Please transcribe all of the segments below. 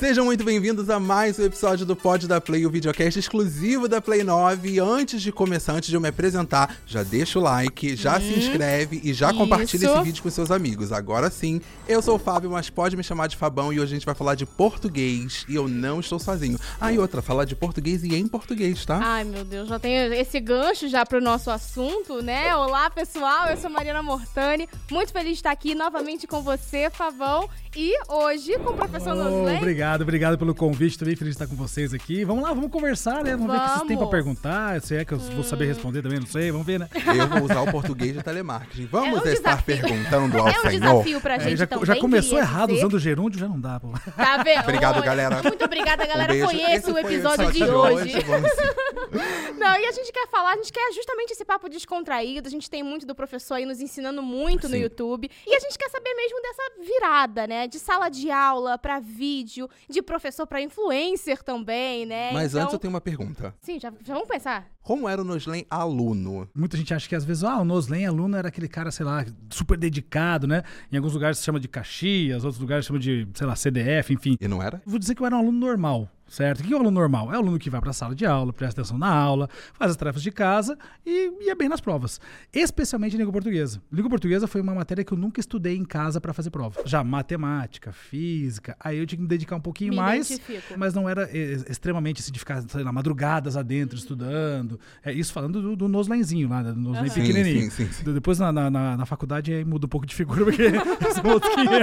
Sejam muito bem-vindos a mais um episódio do Pod da Play, o videocast exclusivo da Play 9. E antes de começar, antes de eu me apresentar, já deixa o like, já se inscreve e já compartilha Isso. esse vídeo com seus amigos. Agora sim, eu sou o Fábio, mas pode me chamar de Fabão e hoje a gente vai falar de português e eu não estou sozinho. Ah, e outra, falar de português e em português, tá? Ai, meu Deus, já tem esse gancho já pro nosso assunto, né? Olá, pessoal, eu sou Mariana Mortani. Muito feliz de estar aqui novamente com você, Favão. E hoje com o professor Oh, Nosley. obrigado, obrigado pelo convite. Também feliz de estar com vocês aqui. Vamos lá, vamos conversar, né? Vamos, ver o que vocês têm pra Vamos. perguntar. Se é que eu vou saber responder também, não sei. Vamos ver, né? Eu vou usar o português de telemarketing. Vamos É um estar desafio. perguntando ao É um Senhor. desafio pra É, gente já, também. já começou errado dizer. usando o gerúndio, já não dá, pô. Tá vendo? Obrigado, galera. Muito obrigada, galera. Um. Conheça o episódio de hoje. Vamos- Não, e a gente quer falar, a gente quer justamente esse papo descontraído. A gente tem muito do professor aí nos ensinando muito no Sim. YouTube. E a gente quer saber mesmo dessa virada, né? De sala de aula pra vídeo, de professor pra influencer também, né? Mas então... antes eu tenho uma pergunta. Sim, já, já vamos pensar. Como era o Noslen aluno? Muita gente acha que às vezes, ah, o Noslen aluno era aquele cara, sei lá, super dedicado, né? Em alguns lugares se chama de Caxias, outros lugares chama de, sei lá, CDF, enfim. E não era? Vou dizer que eu era um aluno normal, certo? O que é um aluno normal? É o aluno que vai para a sala de aula, presta atenção na aula, faz as tarefas de casa e ia bem nas provas. Especialmente em língua portuguesa. Língua portuguesa foi uma matéria que eu nunca estudei em casa para fazer prova. Já matemática, física, aí eu tinha que me dedicar um pouquinho Me mais, identifico. mas não era eh, extremamente assim, de ficar, sei lá, madrugadas adentro estudando. É, isso falando do, do Noslenzinho lá, do Noslen. Sim, pequenininho. sim, sim, sim. De- Depois na, na, na- na faculdade aí muda um pouco de figura, porque são outros 500.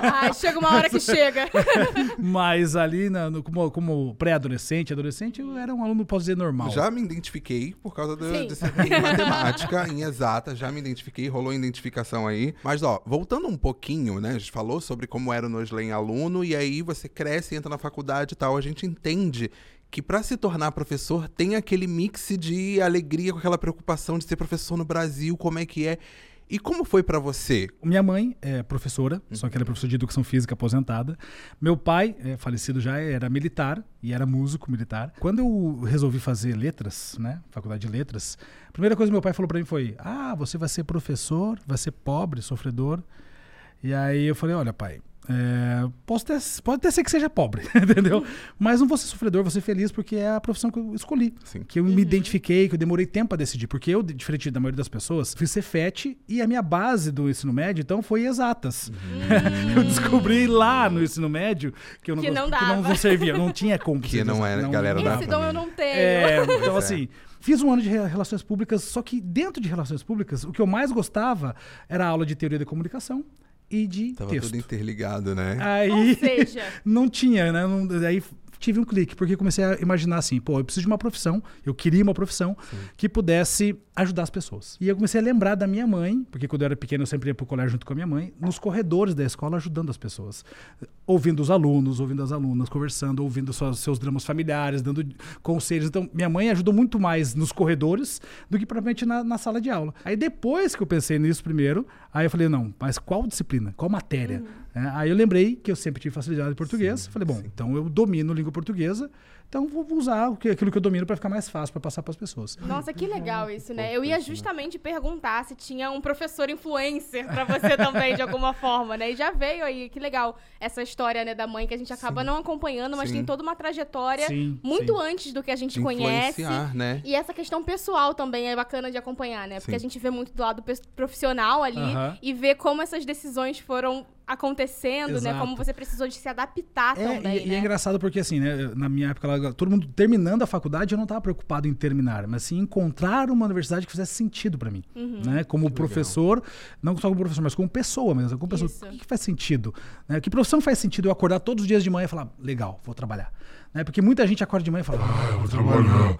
Ai, chega uma hora que chega. Mas ali, na- no- como, como pré-adolescente, adolescente, eu era um aluno, posso dizer, normal. Já me identifiquei por causa ser em matemática, em exata, já me identifiquei, rolou identificação aí. Mas, ó, voltando um pouquinho, né? A gente falou sobre como era o Noslen aluno, e aí você cresce, entra na faculdade e tal. A gente entende que pra se tornar professor tem aquele mix de alegria com aquela preocupação de ser professor no Brasil, como é que é. E como foi pra você? Minha mãe é professora, só que ela é professora de educação física aposentada. Meu pai, é falecido já, era militar e era músico militar. Quando eu resolvi fazer letras, né, faculdade de letras, a primeira coisa que meu pai falou pra mim foi: "Ah, você vai ser professor, vai ser pobre, sofredor". E aí eu falei: "Olha, pai, é, posso ter, pode até ser que seja pobre, entendeu? Mas não vou ser sofredor, vou ser feliz porque é a profissão que eu escolhi. Sim. Que eu me identifiquei, que eu demorei tempo a decidir. Porque eu, diferente da maioria das pessoas, fiz Cefet e a minha base do ensino médio, então, foi exatas. eu descobri lá no ensino médio que eu não, Que gost- não que não, não servia, não tinha como. Que não era, galera, dava Esse dom eu não tenho. é, então é. assim, fiz um ano de re- relações públicas, só que dentro de relações públicas, o que eu mais gostava era a aula de teoria da comunicação e de Tava texto. tudo interligado, né? Aí Ou seja, não tinha, né? Não- aí tive um clique, porque comecei a imaginar assim, pô, eu preciso de uma profissão, eu queria uma profissão que pudesse ajudar as pessoas. E eu comecei a lembrar da minha mãe, porque quando eu era pequeno eu sempre ia pro colégio junto com a minha mãe, nos corredores da escola ajudando as pessoas. Ouvindo os alunos, ouvindo as alunas, conversando, ouvindo suas- seus dramas familiares, dando conselhos. Então, minha mãe ajudou muito mais nos corredores do que propriamente na, na sala de aula. Aí depois que eu pensei nisso primeiro, aí eu falei, não, mas qual disciplina? Qual matéria? É, aí eu lembrei que eu sempre tive facilidade em português. falei, bom, então eu domino língua portuguesa, então vou usar aquilo que eu domino para ficar mais fácil para passar para as pessoas. nossa, que legal isso, né? Eu ia justamente perguntar se tinha um professor influencer pra você também, de alguma forma, né? E já veio aí, que legal, essa história, né, da mãe que a gente acaba não acompanhando, mas Sim. tem toda uma trajetória Sim, muito sim. antes do que a gente conhece. influenciar, né? E essa questão pessoal também é bacana de acompanhar, né? Porque Sim. a gente vê muito do lado profissional ali Aham. e vê como essas decisões foram acontecendo, né? Exato. Como você precisou de se adaptar É, também, e, e né? é engraçado porque, assim, né, na minha época, lá, todo mundo terminando a faculdade, eu não estava preocupado em terminar, mas sim encontrar uma universidade que fizesse sentido para mim. Uhum. Né? Como professor, não só como professor, mas como pessoa mesmo. Como pessoa, o que, que faz sentido? Né? Que profissão faz sentido eu acordar todos os dias de manhã e falar, legal, vou trabalhar. Né? Porque muita gente acorda de manhã e fala, ah, eu vou trabalhar.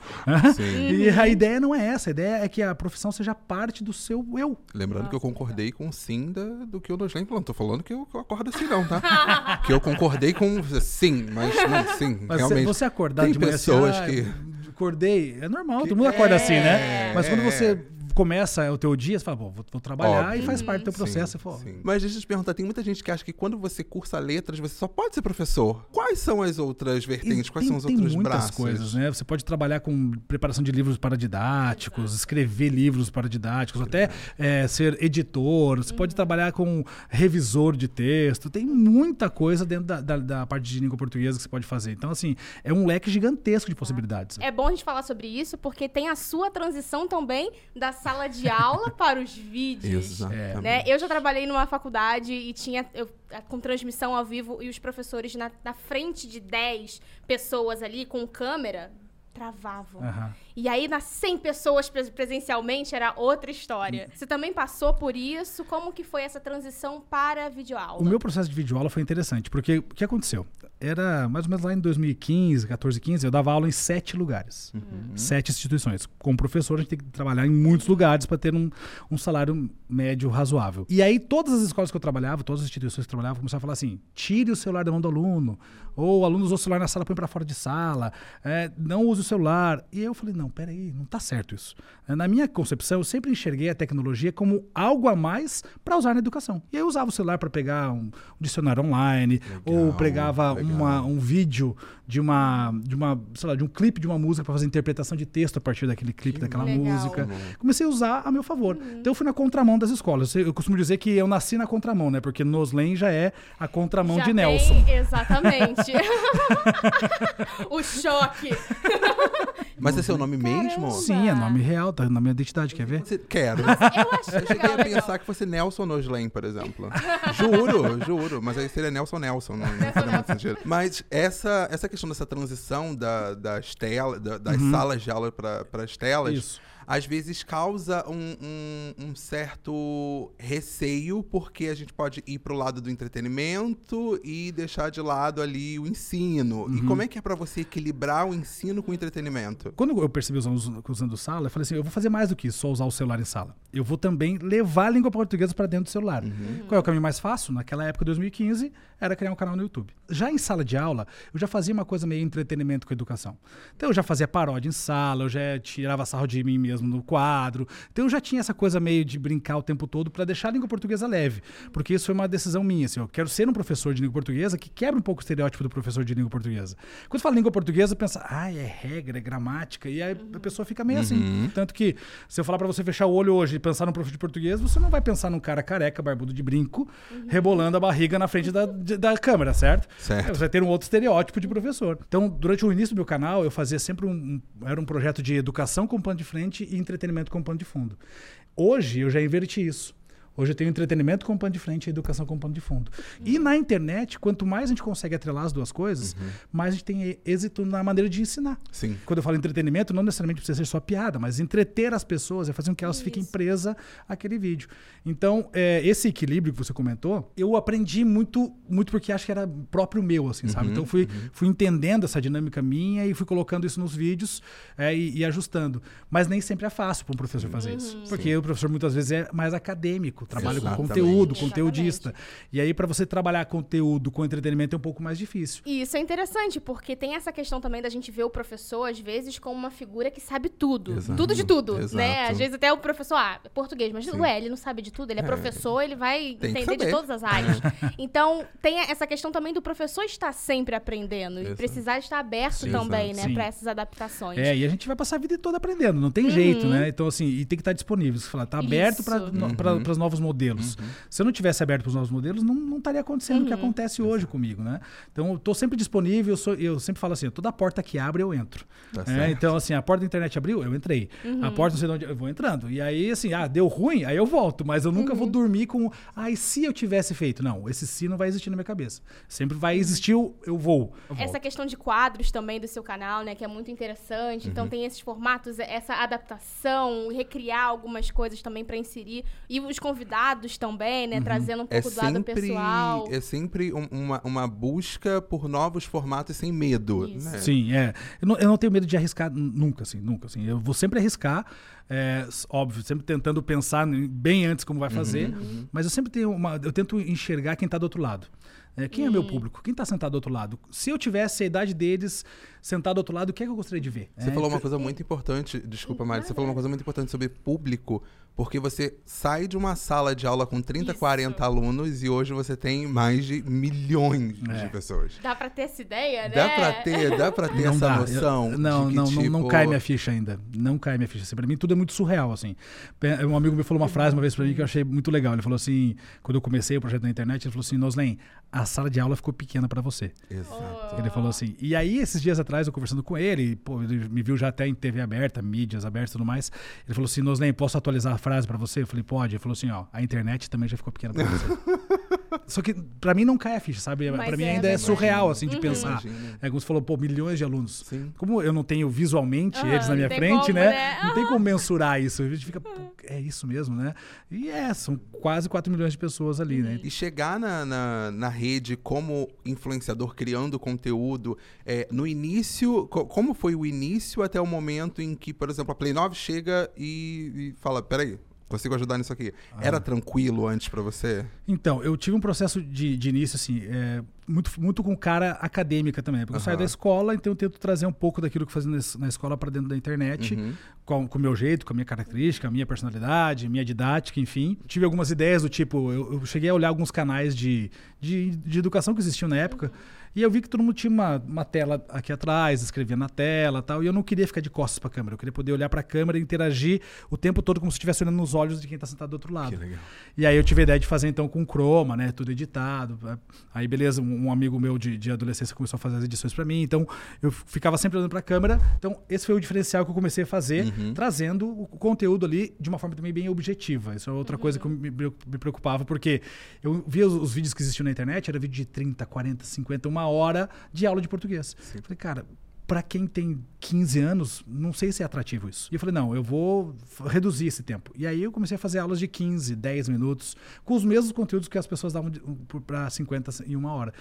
E a ideia não é essa, a ideia é que a profissão seja parte do seu eu. Lembrando que eu concordei com sim da, do que o Noslen falou. Não tô falando que eu, que eu acordo assim, não, tá? que eu concordei com sim, mas não, sim, Mas realmente. você acordar tem de manhã pessoas assim, ah, que. Acordei, é normal, todo mundo acorda assim, né? É, Mas quando é. você começa o teu dia, você fala, vou, vou trabalhar Óbvio. e faz parte do teu processo. Sim, sim. Mas deixa eu te perguntar, tem muita gente que acha que quando você cursa letras, você só pode ser professor. Quais são as outras vertentes? Quais tem, são os outros tem muitas braços? coisas, né? Você pode trabalhar com preparação de livros para didáticos, escrever livros para didáticos, até é, ser editor. Você pode trabalhar com revisor de texto. Tem muita coisa dentro da, da, da parte de língua portuguesa que você pode fazer. Então, assim, é um leque gigantesco de possibilidades. É bom a gente falar sobre isso, porque tem a sua transição também da sala de aula para os vídeos. Exatamente. Né? Eu já trabalhei numa faculdade e tinha eu, com transmissão ao vivo e os professores na, na frente de 10 pessoas ali com câmera travavam. Uhum. E aí, nas 100 pessoas presencialmente, era outra história. Você também passou por isso? Como que foi essa transição para videoaula? O meu processo de videoaula foi interessante, porque o que aconteceu? Era mais ou menos lá em 2015, 14, 15, eu dava aula em sete lugares. Uhum. Sete instituições. Como professor, a gente tem que trabalhar em muitos lugares para ter um, um salário médio razoável. E aí, todas as escolas que eu trabalhava, todas as instituições que eu trabalhava, começaram a falar assim, tire o celular da mão do aluno, ou o aluno usou o celular na sala, põe para fora de sala, é, não use o celular. E eu falei, não, peraí, não está certo isso. Na minha concepção, eu sempre enxerguei a tecnologia como algo a mais para usar na educação. E aí eu usava o celular para pegar um, um, dicionário online, legal, ou pegava uma, um vídeo de uma, de uma, sei lá, de um clipe de uma música para fazer interpretação de texto a partir daquele clipe, que daquela legal. música. Comecei a usar a meu favor. Uhum. Então eu fui na contramão das escolas. Eu costumo dizer que eu nasci na contramão, né? Porque Noslen já é a contramão já de Nelson. Exatamente. o choque. Mas é seu nome mesmo? Sim, é nome real, tá na minha identidade, quer ver? Você, quero. Eu acho Eu cheguei a pensar que fosse Nelson Noslen, por exemplo. juro, juro. Mas aí seria Nelson Nelson, não, não faria muito sentido. Mas essa, essa questão dessa transição da, das, tela, da, das uhum. salas de aula para as telas. Isso às vezes causa um, um, um, certo receio, porque a gente pode ir para o lado do entretenimento e deixar de lado ali o ensino. Uhum. E como é que é para você equilibrar o ensino com o entretenimento? Quando eu percebi usando, usando sala, eu falei assim: eu vou fazer mais do que só usar o celular em sala. Eu vou também levar a língua portuguesa para dentro do celular. Uhum. Qual é o caminho mais fácil? Naquela época, 2015, era criar um canal no YouTube. Já em sala de aula, eu já fazia uma coisa meio entretenimento com educação. Então, eu já fazia paródia em sala, eu já tirava sarro de mim mesmo mesmo no quadro. Então eu já tinha essa coisa meio de brincar o tempo todo para deixar a língua portuguesa leve, porque isso foi uma decisão minha. Assim, eu quero ser um professor de língua portuguesa que quebra um pouco o estereótipo do professor de língua portuguesa. Quando fala língua portuguesa, pensa, ah, é regra, é gramática, e aí a pessoa fica meio assim. uhum. assim. Tanto que se eu falar para você fechar o olho hoje e pensar num professor de português, você não vai pensar num cara careca, barbudo de brinco, uhum. rebolando a barriga na frente da, de, da câmera, certo? certo? Você vai ter um outro estereótipo de professor. Então, durante o início do meu canal, eu fazia sempre um, um era um projeto de educação com pano de frente e entretenimento com pano de fundo. Hoje eu já inverti isso. Hoje eu tenho entretenimento com pano de frente e educação com pano de fundo. Uhum. E na internet, quanto mais a gente consegue atrelar as duas coisas, uhum. mais a gente tem êxito na maneira de ensinar. Sim. Quando eu falo entretenimento, não necessariamente precisa ser só piada, mas entreter as pessoas é fazer com que elas Isso. fiquem presas àquele vídeo. Então, é, esse equilíbrio que você comentou, eu aprendi muito, muito porque acho que era próprio meu, assim, sabe? Uhum. Então, fui, uhum. fui entendendo essa dinâmica minha e fui colocando isso nos vídeos é, e, e, ajustando. Mas nem sempre é fácil para um professor fazer isso. Uhum. Porque Sim. o professor muitas vezes é mais acadêmico trabalho Exatamente. com conteúdo, conteudista. Exatamente. E aí, para você trabalhar conteúdo com entretenimento é um pouco mais difícil. E isso é interessante, porque tem essa questão também da gente ver o professor, às vezes, como uma figura que sabe tudo. Exato. Tudo de tudo, Exato. né? Às vezes até o professor, ah, é português, mas Sim. ué, ele não sabe de tudo, ele é, é. professor, ele vai tem entender de todas as áreas. então, tem essa questão também do professor estar sempre aprendendo Exato. e precisar estar aberto Sim. também, né, para essas adaptações. É, e a gente vai passar a vida toda aprendendo, não tem uhum. jeito, né? Então, assim, e tem que estar disponível. Você fala, tá aberto para uhum. os novos modelos. Uhum. Se eu não tivesse aberto para os novos modelos, não, não estaria acontecendo uhum. o que uhum. acontece hoje comigo, né? Então, eu estou sempre disponível, eu, sou, eu, sempre falo assim, toda porta que abre, eu entro. Tá é, então, assim, a porta da internet abriu, eu entrei. Uhum. A porta não sei de onde, eu vou entrando. E aí, assim, ah, deu ruim, aí eu volto. Mas eu nunca vou uhum. dormir com, ah, e se eu tivesse feito? Não, esse se não vai existir na minha cabeça. Sempre vai existir eu vou. Eu Essa questão de quadros também do seu canal, né, que é muito interessante. Então, uhum. tem esses formatos, essa adaptação, recriar algumas coisas também para inserir. E os convidados também, né? Uhum. Trazendo um é pouco é do sempre, lado pessoal. É sempre um, uma, uma busca por novos formatos sem medo. Né? Sim, é. Eu não, eu não, tenho medo de arriscar nunca, assim, nunca. Assim. Eu vou sempre arriscar, é, óbvio, sempre tentando pensar bem antes como vai uhum, fazer, uhum. mas eu sempre tenho uma. Eu tento enxergar quem está do outro lado. É, quem é meu público? Quem está sentado do outro lado? Se eu tivesse a idade deles sentado do outro lado, o que é que eu gostaria de ver? Você é, falou uma coisa muito importante, desculpa, Mari, você falou uma coisa muito importante sobre público, porque você sai de uma sala de aula com 30, Isso. 40 alunos e hoje você tem mais de milhões é. de pessoas. Dá pra ter essa ideia, né? Dá pra ter, dá pra ter não essa dá. noção. Eu, não, não, tipo... não, não cai minha ficha ainda. Não cai minha ficha. Assim, pra mim tudo é muito surreal, assim. Um amigo me falou uma frase uma vez pra mim que eu achei muito legal. Ele falou assim, quando eu comecei o projeto na internet, ele falou assim, Noslen, a sala de aula ficou pequena para você. Exato. Ele falou assim. E aí, esses dias atrás, eu conversando com ele, pô, ele me viu já até em TV aberta, mídias abertas e tudo mais. Ele falou assim, Noslen, posso atualizar a frase para você? Eu falei, pode. Ele falou assim, ó, a internet também já ficou pequena pra você. Só que para mim não cai a ficha, sabe? Para mim é, ainda é surreal, assim, de uhum. pensar. É como você falou, pô, milhões de alunos. Sim. Como eu não tenho visualmente uhum, eles na minha frente, como, né? né? Não tem como mensurar isso. A gente fica, é isso mesmo, né? E é, são quase 4 milhões de pessoas ali, né? E chegar na, na, na rede como influenciador, criando conteúdo, é, no início, como foi o início até o momento em que, por exemplo, a Play 9 chega e, e fala, peraí, consigo ajudar nisso aqui. Ah. Era tranquilo antes para você? Então, eu tive um processo de, de início, assim, é, muito, muito com cara acadêmica também. Porque uhum. eu saio da escola, então eu tento trazer um pouco daquilo que eu fazia na escola para dentro da internet, uhum. com, com o meu jeito, com a minha característica, a minha personalidade, minha didática, enfim. Tive algumas ideias do tipo, eu, eu cheguei a olhar alguns canais de, de, de educação que existiam na época. Uhum e eu vi que todo mundo tinha uma, uma tela aqui atrás, escrevia na tela tal. E eu não queria ficar de costas para a câmera. Eu queria poder olhar para a câmera e interagir o tempo todo como se estivesse olhando nos olhos de quem está sentado do outro lado. Que legal. E aí eu tive a ideia de fazer então com Chroma, né? Tudo editado. Aí, beleza, um, amigo meu de, de adolescência começou a fazer as edições para mim. Então eu ficava sempre olhando para a câmera. Então esse foi o diferencial que eu comecei a fazer, uhum. trazendo o conteúdo ali de uma forma também bem objetiva. Isso é outra uhum. coisa que me, me preocupava, porque eu via os, os, vídeos que existiam na internet, era vídeo de 30, 40, 50, uma hora de aula de português. Sim. Falei, cara, para quem tem 15 anos, não sei se é atrativo isso. E eu falei, não, eu vou reduzir esse tempo. E aí eu comecei a fazer aulas de 15, 10 minutos, com os mesmos conteúdos que as pessoas davam para 50 em uma hora.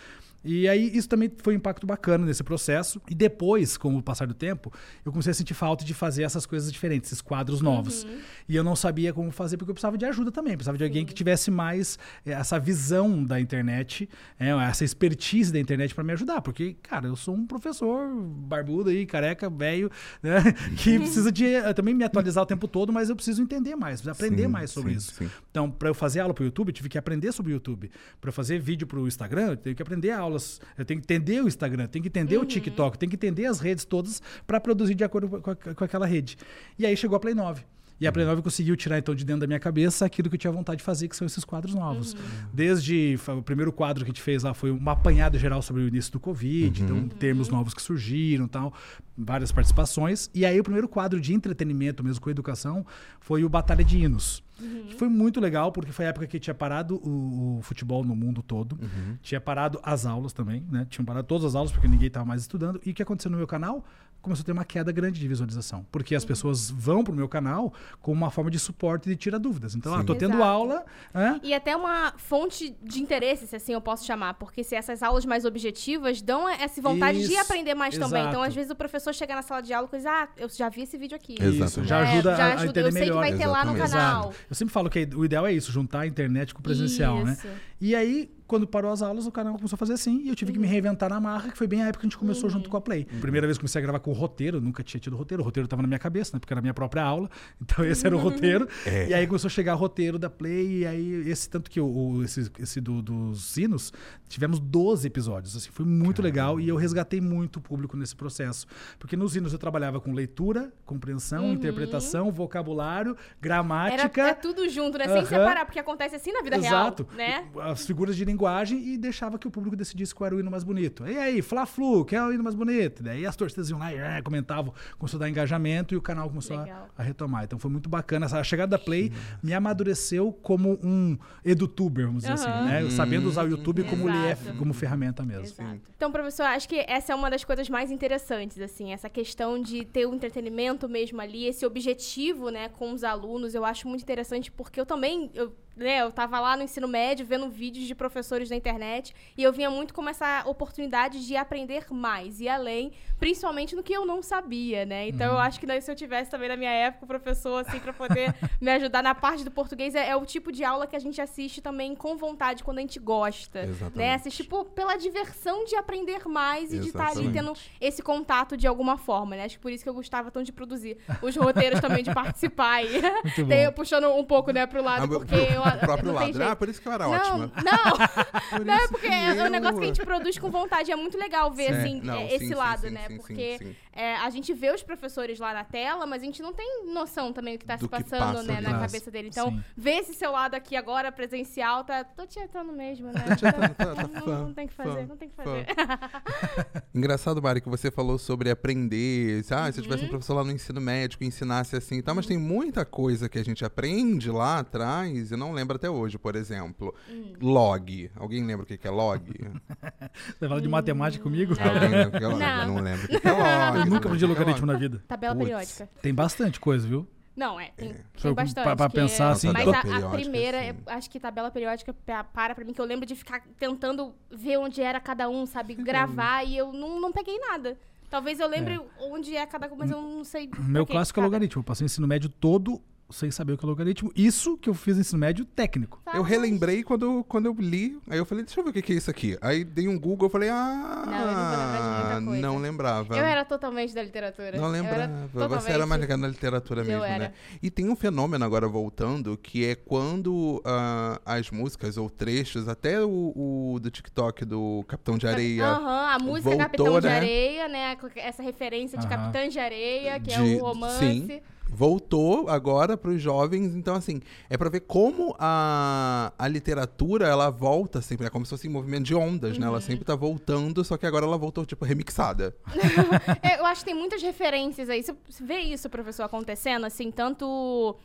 E aí isso também foi um impacto bacana nesse processo. E depois, com o passar do tempo, eu comecei a sentir falta de fazer essas coisas diferentes, esses quadros novos. Uhum. E eu não sabia como fazer porque eu precisava de ajuda também. Precisava de alguém que tivesse mais eh, essa visão da internet, é, essa expertise da internet para me ajudar. Porque, cara, eu sou um professor barbudo aí, careca, velho, né? que precisa de eh, também me atualizar o tempo todo, mas eu preciso entender mais, preciso aprender sim, mais sobre sim, isso. Sim. Então, para eu fazer aula para o YouTube, eu tive que aprender sobre o YouTube. Para eu fazer vídeo para o Instagram, eu tive que aprender a aula aulas, eu tenho que entender o Instagram, tenho que entender uhum. o TikTok, tenho que entender as redes todas para produzir de acordo com, a, com, aquela rede. E aí chegou a Play 9. E a Play 9 conseguiu tirar então de dentro da minha cabeça aquilo que eu tinha vontade de fazer, que são esses quadros novos. Uhum. Desde o primeiro quadro que a gente fez lá foi uma apanhada geral sobre o início do Covid, uhum. então termos uhum. novos que surgiram, tal, várias participações. E aí o primeiro quadro de entretenimento mesmo com educação foi o Batalha de Hinos. Uhum. Que foi muito legal, porque foi a época que tinha parado o, o futebol no mundo todo. Uhum. Tinha parado as aulas também, né? Tinham parado todas as aulas, porque ninguém estava mais estudando. E o que aconteceu no meu canal? Começou a ter uma queda grande de visualização. Porque as pessoas vão pro meu canal com uma forma de suporte de tirar dúvidas. Então, Sim. ah, tô tendo Exato. aula. É? E até uma fonte de interesse, se assim eu posso chamar. Porque se essas aulas mais objetivas dão essa vontade Isso. de aprender mais Exato. também. Então, às vezes, o professor chega na sala de aula e diz, ah, eu já vi esse vídeo aqui. Exato. Já ajuda, é, já ajuda a, entender eu sei melhor. que vai ter lá no canal. Exato. Eu sempre falo que o ideal é isso, juntar a internet com o presencial, né? Isso. né? E aí, quando parou as aulas, o canal começou a fazer assim e eu tive uhum. que me reinventar na marra, que foi bem a época que a gente começou uhum. junto com a Play. Uhum. Primeira vez que comecei a gravar com o roteiro, nunca tinha tido roteiro, o roteiro estava na minha cabeça, né? Porque era a minha própria aula, então esse era o roteiro. É. E aí começou a chegar o roteiro da Play, e aí esse tanto que o, esse, esse do, dos sinos, tivemos 12 episódios, assim, foi muito Caramba. legal e eu resgatei muito o público nesse processo. Porque nos hinos eu trabalhava com leitura, compreensão, uhum. interpretação, vocabulário, gramática. Era, é tudo junto, né? Sem separar, porque acontece assim na vida Exato. real, né? As figuras de linguagem e deixava que o público decidisse qual era o hino mais bonito. E aí, Fla-Flu, qual é o hino mais bonito? Daí as torcidas iam lá e é, comentavam, começou a dar engajamento e o canal começou a, a, retomar. Então foi muito bacana. A chegada da Play Sim. me amadureceu como um edutuber, vamos dizer uhum. assim, né? Sabendo usar o YouTube como, é, como ferramenta mesmo. Exato. Então, professor, acho que essa é uma das coisas mais interessantes, assim, essa questão de ter o entretenimento mesmo ali, esse objetivo, né, com os alunos, eu acho muito interessante porque eu também, eu né, eu tava lá no ensino médio vendo vídeos de professores na internet e eu vinha muito com essa oportunidade de aprender mais e além, principalmente no que eu não sabia, né? Então uhum. eu acho que daí, se eu tivesse também na minha época o professor assim para poder me ajudar na parte do português é, é, o tipo de aula que a gente assiste também com vontade quando a gente gosta, né? Exatamente. né? Assistir por, pela diversão de aprender mais e Exatamente. de estar ali tendo esse contato de alguma forma, né? Acho que por isso que eu gostava tanto de produzir os roteiros também de participar e Tem eu puxando um pouco, né, pro lado, ah, porque eu, o próprio lado. Ah, por isso que eu era não, ótima. Não, não, é porque é um negócio que a gente produz com vontade. É muito legal ver, sim. assim, não, esse sim, lado, sim, né? porque é, a gente vê os professores lá na tela, mas a gente não tem noção também do que tá do se passando, passa, né, na cabeça dele. Então, ver esse seu lado aqui agora, presencial, tá... Tô tietando mesmo, né? Tá, tá, não, não, tem que fazer, fã, não tem que fazer. Engraçado, Mari, que você falou sobre aprender. Ah, se eu tivesse um uhum. professor lá no ensino médico ensinasse assim e tá, mas tem muita coisa que a gente aprende lá atrás e não lembra até hoje, por exemplo. Hum. Log. Alguém lembra o que é log? Você fala de matemática comigo? Não. Alguém lembra o que é log? Não. Eu não lembro o que é log. Eu nunca aprendi logaritmo na vida. Tabela Puts, periódica. Tem bastante coisa, viu? Não, é, tem, é. tem bastante. Pra, pra pensar assim. Mas a, a primeira, assim. acho que tabela periódica para pra mim, que eu lembro de ficar tentando ver onde era cada um, sabe? Gravar e eu não, não peguei nada. Talvez eu lembre é. onde é cada coisa, mas eu não sei. Meu clássico é logaritmo. Eu passei o ensino médio todo sem saber o que é logaritmo. Isso que eu fiz no ensino médio técnico. Eu relembrei quando, quando eu li, aí eu falei, deixa eu ver o que é isso aqui. Aí dei um Google, eu falei, ah, não, não lembrava. Eu era totalmente da literatura. Não lembrava. Totalmente... Você era mais ligado na literatura mesmo, né? E tem um fenômeno agora voltando, que é quando uh, as músicas ou trechos, até o, o, do TikTok do Capitão de Areia. Aham, uh -huh, a música voltou, Capitão né? de Areia, né? Essa referência de uh -huh. Capitã de Areia, que de, é o romance. Sim voltou agora para os jovens. Então, assim, é para ver como a, a literatura ela volta sempre. É como se fosse um movimento de ondas, uhum. né? Ela uhum. sempre tá voltando, só que agora ela voltou, tipo, remixada. É, eu acho que tem muitas referências aí. Você vê isso, professor, acontecendo, assim, tanto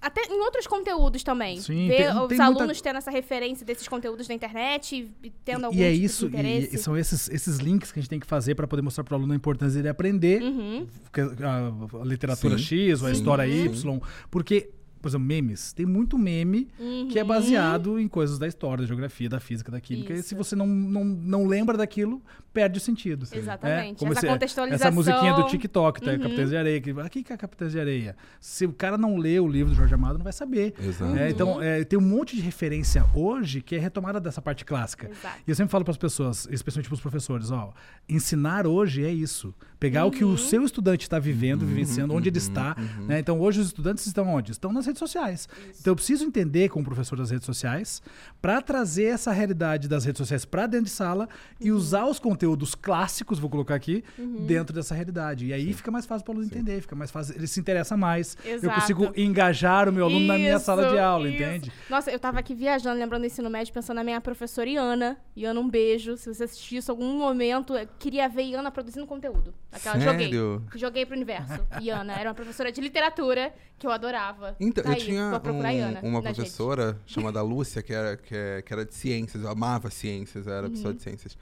até em outros conteúdos também. Sim, Ver tem, os tem alunos muita... tendo essa referência desses conteúdos na internet e tendo algum e é tipo isso, de interesse. E, e são esses, esses links que a gente tem que fazer para poder mostrar para o aluno a importância dele aprender uhum. a, a, literatura sim, X ou a sim, história Y. Porque por exemplo, memes. Tem muito meme uhum. que é uhum. baseado em coisas da história, da geografia, da física, da química. Isso. E se você não, não, não lembra daquilo, perde o sentido. Exatamente. É? Como essa esse, contextualização. Essa musiquinha do TikTok, tá? Uhum. Capitães de Areia. Que, aqui que é Capitães de Areia. Se o cara não lê o livro do Jorge Amado, não vai saber. Exato. É, então, é, tem um monte de referência hoje que é retomada dessa parte clássica. Exato. E eu sempre falo para as pessoas, especialmente para os professores, ó, ensinar hoje é isso. Pegar uhum. o que o uhum. seu estudante está vivendo, uhum. vivenciando, onde ele uhum. está. Né? Então, hoje os estudantes estão onde? Estão nas redes sociais. Isso. Então, eu preciso entender, como professor das redes sociais, para trazer essa realidade das redes sociais para dentro de sala e usar os conteúdos clássicos, vou colocar aqui, dentro dessa realidade. E aí Sim. fica mais fácil para o aluno Sim. entender, fica mais fácil, ele se interessa mais. Exato. Eu consigo engajar o meu aluno isso, na minha sala de aula, isso. entende? Nossa, eu estava aqui viajando, lembrando do ensino médio, pensando na minha professora Iana. Iana, um beijo. Se você assistisse algum momento, eu queria ver Iana produzindo conteúdo. Aquela, Sério? joguei. Joguei pro universo. Iana era uma professora de literatura que eu adorava. Então, tá eu aí, tinha um, uma professora gente. chamada Lúcia, que era, que, é, que, era de ciências, eu amava ciências, era uhum. pessoa de ciências.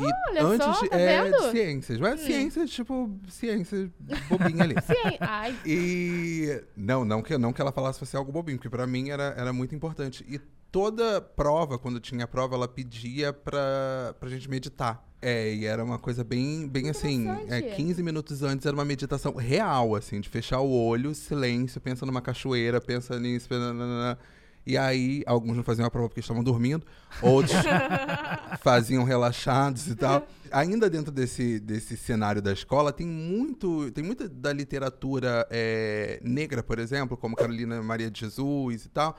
E Olha antes só, tá é vendo? de ciências, mas hum. ciências, tipo, ciências bobinha ali. Sim, ai. E não, não que, não que ela falasse fosse algo bobinho, porque para mim era, era muito importante. E toda prova, quando tinha prova, ela pedia pra, pra gente meditar. É, e era uma coisa bem, bem assim, é, 15 minutos antes era uma meditação real, assim, de fechar o olho, silêncio, pensa numa cachoeira, pensa nisso, pensa... E aí, alguns não faziam a prova porque estavam dormindo, outros faziam relaxados e tal. Ainda dentro desse, desse cenário da escola, tem muito tem muita da literatura é, negra, por exemplo, como Carolina Maria de Jesus e tal,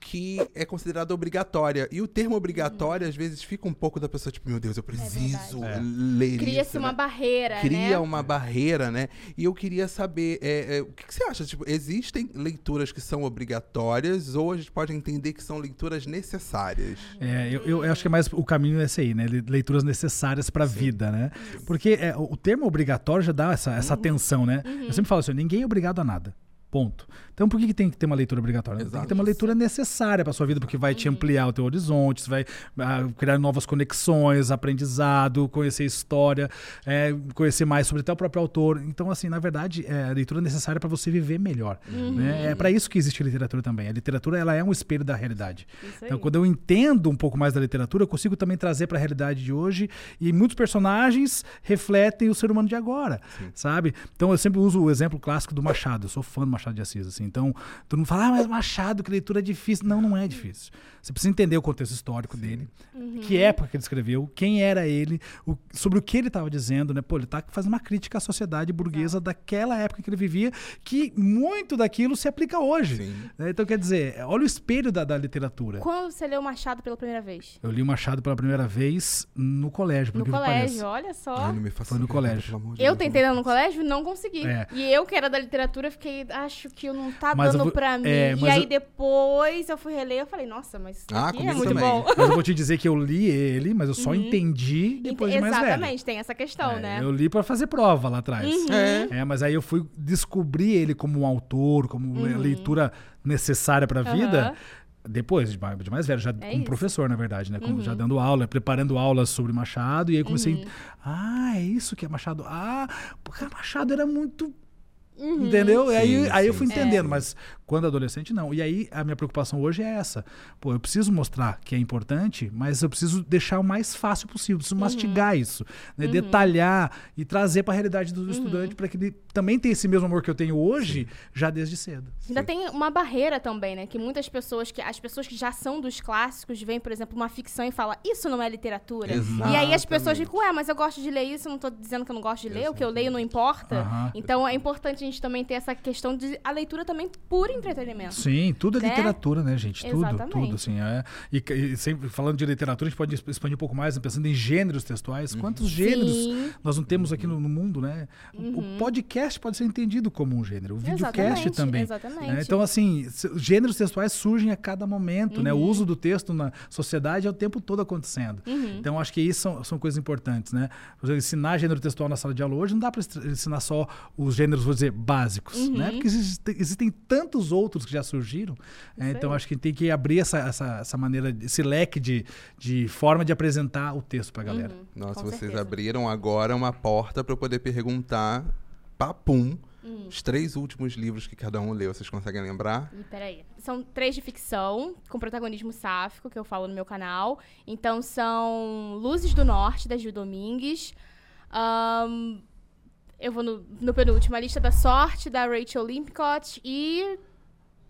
que é considerada obrigatória. E o termo obrigatório, às vezes, fica um pouco da pessoa, tipo, meu Deus, eu preciso é ler Cria-se uma né? barreira, Cria né? uma barreira, né? E eu queria saber, é, é, o que, que, você acha? Tipo, existem leituras que são obrigatórias ou a gente pode entender que são leituras necessárias? É, eu, eu acho que é mais o caminho é esse aí, né? Leituras necessárias para a vida, né? Porque é, o termo obrigatório já dá essa, essa uhum. tensão, né? Uhum. Eu sempre falo assim, ninguém é obrigado a nada. Ponto. Então por que, que tem que ter uma leitura obrigatória? Exato. Tem que ter uma leitura necessária para sua vida, porque vai te uhum. ampliar o teu horizonte, vai uh, criar novas conexões, aprendizado, conhecer história, é, conhecer mais sobre até o próprio autor. Então, assim, na verdade, é a leitura é necessária para você viver melhor. Uhum. Né? É para isso que existe a literatura também. A literatura ela é um espelho da realidade. Então, quando eu entendo um pouco mais da literatura, eu consigo também trazer para a realidade de hoje e muitos personagens refletem o ser humano de agora, Sim. sabe? Então, eu sempre uso o exemplo clássico do Machado. Eu sou fã do Machado de Assis, assim. Então, todo mundo fala, ah, mas Machado, que leitura é difícil. Não, não é difícil. Você precisa entender o contexto histórico Sim. dele, uhum. que época que ele escreveu, quem era ele, o, sobre o que ele estava dizendo, né? Pô, ele está fazendo uma crítica à sociedade burguesa Exato. daquela época que ele vivia, que muito daquilo se aplica hoje. Né? Então, quer dizer, olha o espelho da, da literatura. Quando você leu Machado pela primeira vez? Eu li o Machado pela primeira vez no colégio. No colégio, olha só. Ai, não me Foi no colégio. eu tentei ler no colégio não consegui. É. E eu, que era da literatura, fiquei, acho que eu não tá mas dando vou, pra mim. É, e aí eu... depois eu fui reler, eu falei, nossa, mas isso ah, aqui é muito também. bom. Mas eu vou te dizer que eu li ele, mas eu só uhum. entendi depois de mais velho. Exatamente, tem essa questão, é, né? Eu li pra fazer prova lá atrás. Uhum. É. é. mas aí eu fui descobrir ele como um autor, como uhum. leitura necessária pra vida depois, de mais, de mais velho, já é como professor, na verdade, né? Como uhum. já dando aula, preparando aulas sobre Machado. E aí comecei. Uhum. Ah, é isso que é Machado. Ah, porque Machado era muito Uhum. Entendeu? Sim, aí, aí eu fui entendendo, é. mas quando adolescente, não. E aí a minha preocupação hoje é essa. Pô, eu preciso mostrar que é importante, mas eu preciso deixar o mais fácil possível, preciso uhum. mastigar isso, né? uhum. detalhar e trazer para a realidade do uhum. estudante para que ele também tenha esse mesmo amor que eu tenho hoje, Sim. já desde cedo. Ainda Sim. tem uma barreira também, né? Que muitas pessoas, que as pessoas que já são dos clássicos, veem, por exemplo, uma ficção e falam, isso não é literatura. Exatamente. E aí as pessoas ficam, ué, mas eu gosto de ler isso, não estou dizendo que eu não gosto de ler, Exatamente. o que eu leio não importa. Então é importante a gente também ter essa questão de a leitura também por entretenimento. Sim, tudo é né? literatura, né, gente? Tudo, Exatamente. tudo, assim. É. E, e, sempre falando de literatura, a gente pode expandir um pouco mais, né, pensando em gêneros textuais. Uhum. Quantos gêneros Sim. nós não temos aqui no, no mundo, né? Uhum. O podcast pode ser entendido como um gênero, o videocast também. Exatamente. Né? Então, assim, gêneros textuais surgem a cada momento, uhum. né? O uhum. uso do texto na sociedade é o tempo todo acontecendo. Uhum. Então, acho que isso são, são coisas importantes, né? ensinar gênero textual na sala de aula hoje não dá para ensinar só os gêneros, vou dizer, básicos, né? Uhum. Porque existem, existem tantos outros que já surgiram. É, então, acho que tem que abrir essa, essa, essa maneira, esse leque de, de forma de apresentar o texto para a galera. Uhum. Nossa, Com vocês certeza. abriram agora uma porta para eu poder perguntar, papum, Hum. Os três últimos livros que cada um leu, vocês conseguem lembrar? E peraí. São três de ficção, com protagonismo sáfico, que eu falo no meu canal. Então são Luzes do Norte, da Gil Domingues. Um, eu vou no, no penúltimo, A Lista da Sorte, da Rachel Limpcott e...